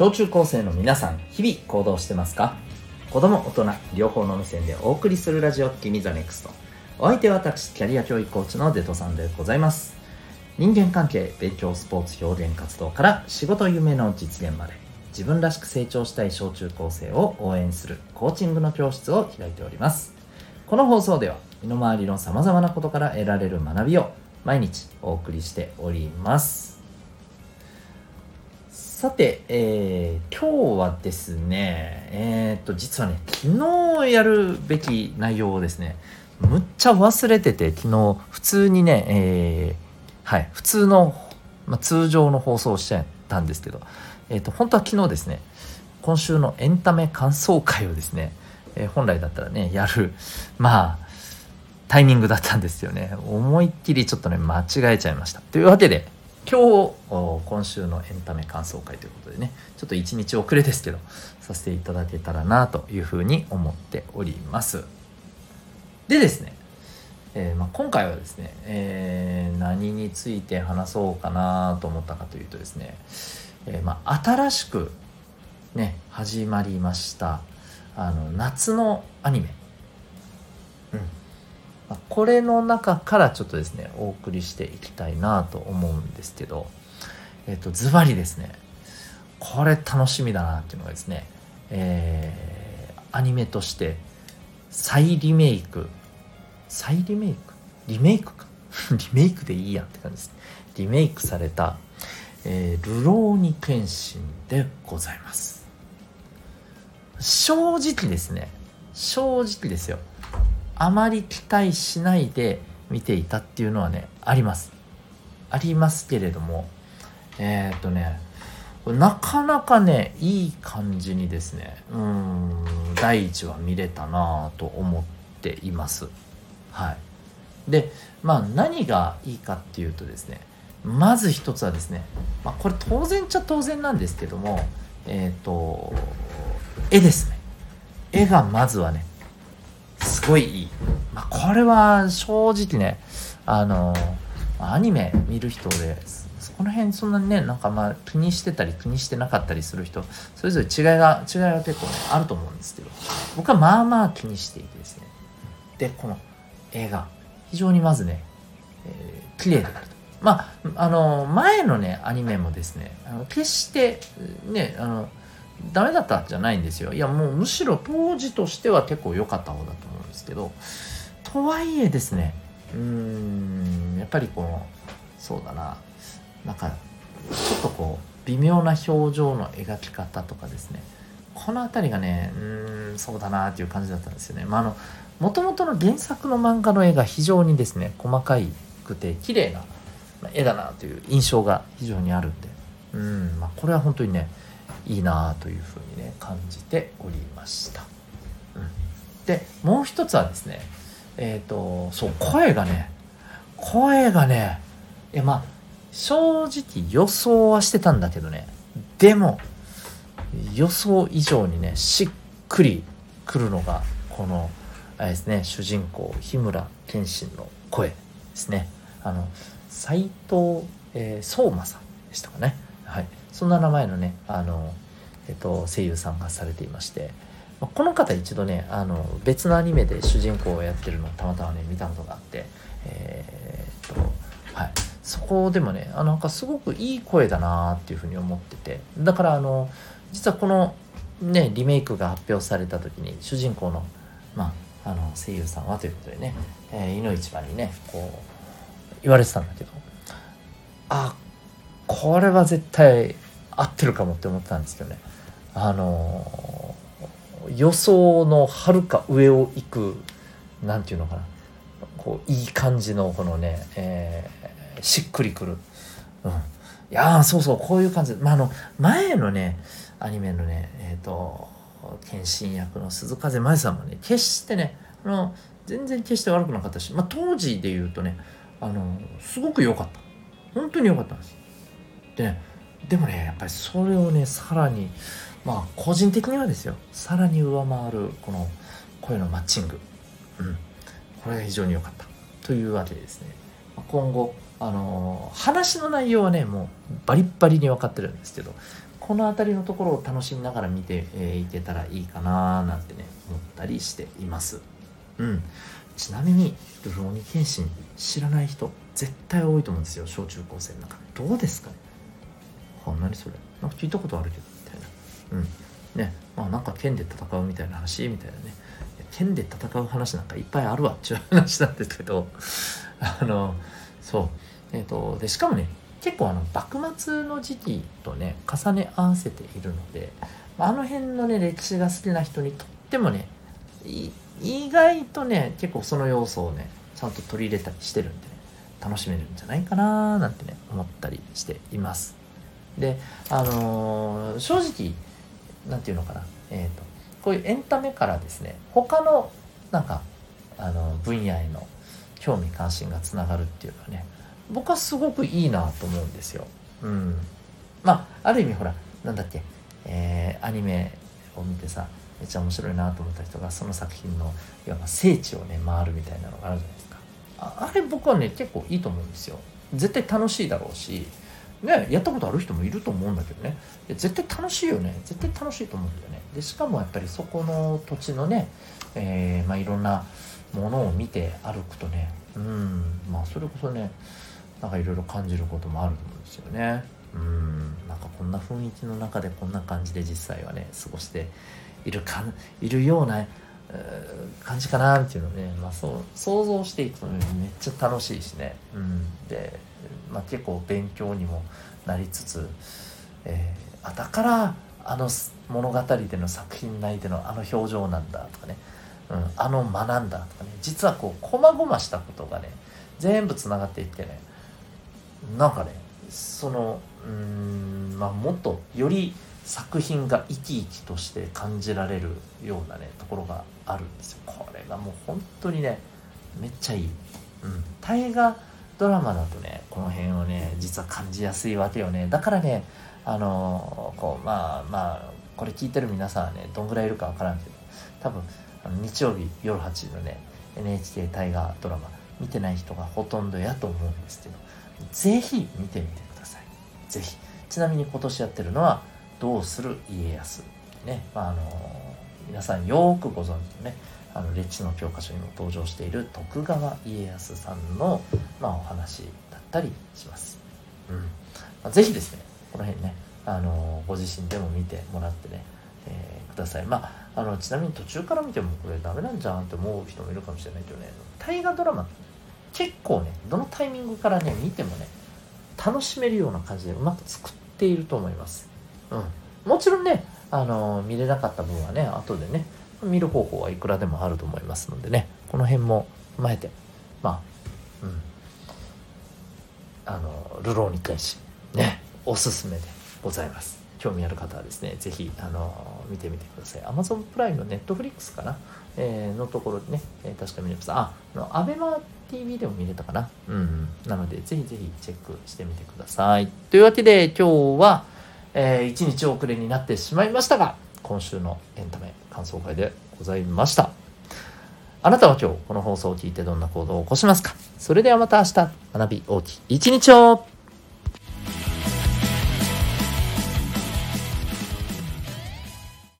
小中高生の皆さん日々行動してますか？子供大人両方の目線でお送りするラジオ「君ザネクスト。お相手は私キャリア教育コーチのデトさんでございます。人間関係勉強スポーツ表現活動から仕事夢の実現まで。自分らしく成長したい小中高生を応援するコーチングの教室を開いております。この放送では身の回りのさまざまなことから得られる学びを毎日お送りしております。さて、えー、今日はですね、えー、っと、実はね、昨日やるべき内容をですね、むっちゃ忘れてて、昨日、普通にね、えー、はい、普通の、まあ、通常の放送をしてたんですけど、えー、っと、本当は昨日ですね、今週のエンタメ感想会をですね、えー、本来だったらね、やる、まあ、タイミングだったんですよね。思いっきりちょっとね、間違えちゃいました。というわけで、今日今週のエンタメ感想会ということでねちょっと一日遅れですけどさせていただけたらなというふうに思っております。でですね、えー、まあ、今回はですね、えー、何について話そうかなと思ったかというとですね、えー、まあ、新しくね始まりましたあの夏のアニメ。うん。これの中からちょっとですねお送りしていきたいなと思うんですけどえっ、とズバリですねこれ楽しみだなっていうのがですねえー、アニメとして再リメイク。再リメイク？リメイクか。リメイクでいいやんって感じですね。リメイクされた「えー、ルローニケンシン」でございます。正直ですね。正直ですよ。あまり期待しないで見ていたっていうのはねあります。ありますけれどもえー、っとねなかなかねいい感じにですねうん第一話見れたなと思っています。はい。でまあ何がいいかっていうとですねまず一つはですね、まあ、これ当然っちゃ当然なんですけどもえっ、と絵ですね。絵がまずはねすごいいい。まあ、これは正直ね、あの、アニメ見る人で、そこの辺そんなにね、なんかまあ気にしてたり気にしてなかったりする人、それぞれ違いが、違いが結構ね、あると思うんですけど、僕はまあまあ気にしていてですね。で、この映画、非常にまずね、えー、綺麗であると。まあ、あの、前のね、アニメもですね、あの決して、ね、あの、ダメだったじゃないんですよ。いや、もうむしろ当時としては結構良かった方だとですけどとはいえですねうーんやっぱりこのそうだななんかちょっとこう微妙な表情の描き方とかですねこの辺りがねうんそうだなっていう感じだったんですよね。まあ、あのもともとの原作の漫画の絵が非常にですね細かいくて綺麗な絵だなという印象が非常にあるんでうん、まあ、これは本当にねいいなというふうにね感じておりました。うんでもう一つはですねえっ、ー、とそう声がね声がねいやまあ正直予想はしてたんだけどねでも予想以上にねしっくりくるのがこのあれですね主人公日村謙信の声ですね。あの斎藤、えー、相馬さんでしたかね。はい。そんな名前のねあの、えっと、声優さんがされていましてこの方一度ねあの別のアニメで主人公をやってるのをたまたまね見たことがあってえー、っとはい。そこでもねあなんかすごくいい声だなっていうふうに思っててだからあの実はこのねリメイクが発表された時に主人公の,、まあ、あの声優さんはということでね、えー、井の一番にねこう言われてたんだけどあこれは絶対合ってるかもって思ってたんですけどね。あの予想のはるか上を行く何て言うのかな。こういい感じのこのね、えー、しっくりくる、うん、いやそうそうこういう感じ。まああの前のねアニメのねえっ、ー、と謙信役の鈴風真由さんもね決してねあの全然決して悪くなかったし、まあ、当時で言うとねあのすごく良かった。本当に良かったんです。で、ね、でもねやっぱりそれをねさらにまあ個人的にはですよ。さらに上回るこの声のマッチング、うん、これが非常に良かった。というわけでですね。今後あのー、話の内容はねもうバリッバリに分かってるんですけどこの辺りのところを楽しみながら見て、えー、いけたらいいかななんてね思ったりしています。うん。ちなみにルローニケンシン知らない人絶対多いと思うんですよ小中高生の中。どうですかね？あ何それ。なんか聞いたことあるけどみたいな。うん。ね。まあなんか剣で戦うみたいな話みたいなね。剣で戦う話なんかいっぱいあるわっていう話なんですけど あのそう。えっ、ー、とでしかもね結構あの幕末の時期とね重ね合わせているのであの辺のね歴史が好きな人にとってもね意外とね結構その要素をねちゃんと取り入れたりしてるんでね楽しめるんじゃないかななんてね思ったりしています。であのー、正直何て言うのかな。え、ー、とこういうエンタメからですね他のなんかあの分野への興味関心がつながるっていうのはね僕はすごくいいなと思うんですよ。うん、まあある意味ほらなんだっけ、えー、アニメを見てさめっちゃ面白いなと思った人がその作品のいわば聖地をね回るみたいなのがあるじゃないですか。ああれ僕はね結構いいと思うんですよ。絶対楽しいだろうしねやったことある人もいると思うんだけどね。絶対楽しいよね。絶対楽しいと思うんだよね。でしかもやっぱりそこの土地のね、えー、まあ、いろんなものを見て歩くとねうんまあそれこそねなんかいろいろ感じることもあると思うんですよね。うんなんかこんな雰囲気の中でこんな感じで実際はね過ごしているかいるような感じかなっていうのをね、まあ、そう想像していくと、ね、めっちゃ楽しいしね、うん、で、まあ、結構勉強にもなりつつ、えー、あだからあの物語での作品内でのあの表情なんだとかね、うん、あの学んだとかね。実はこう細々したことがね全部つながっていってね。なんかねそのうんまあもっとより作品が生き生きとして感じられるようなねところがあるんですよ。これがもう本当にねめっちゃいい、うん、大河ドラマだとねこの辺をね実は感じやすいわけよね。だからねあのこうまあまあこれ聞いてる皆さんはねどんぐらいいるかわからんけど多分あの日曜日夜8時のね NHK 大河ドラマ見てない人がほとんどやと思うんですけどぜひ見てみてください。ぜひ。ちなみに今年やってるのは「どうする家康」ね、まあ、あの皆さんよーくご存知のねあの歴史の教科書にも登場している徳川家康さんの、まあ、お話だったりします。うんまあ、ぜひですねこの辺ねあのご自身でも見てもらってね、えー、ください。まあ、あのちなみに途中から見てもこれダメなんじゃんって思う人もいるかもしれないけどね大河ドラマ結構ねどのタイミングからね見てもね楽しめるような感じでうまく作っていると思います。うん、もちろんねあの見れなかった分はね後でね見る方法はいくらでもあると思いますのでね。この辺も踏まえてまあうん。あのルローに対しねおすすめでございます。興味ある方はですね是非あの見てみてください。Amazon プライムの Netflix かな、えー、のところでね、えー、確か見れます。あの ABEMATV でも見れたかな？うん、なのでぜひぜひチェックしてみてください。というわけで今日は、えー、1日遅れになってしまいましたが今週のエンタメ感想会でございました。あなたは今日この放送を聞いてどんな行動を起こしますか？それではまた明日学び大きい一日を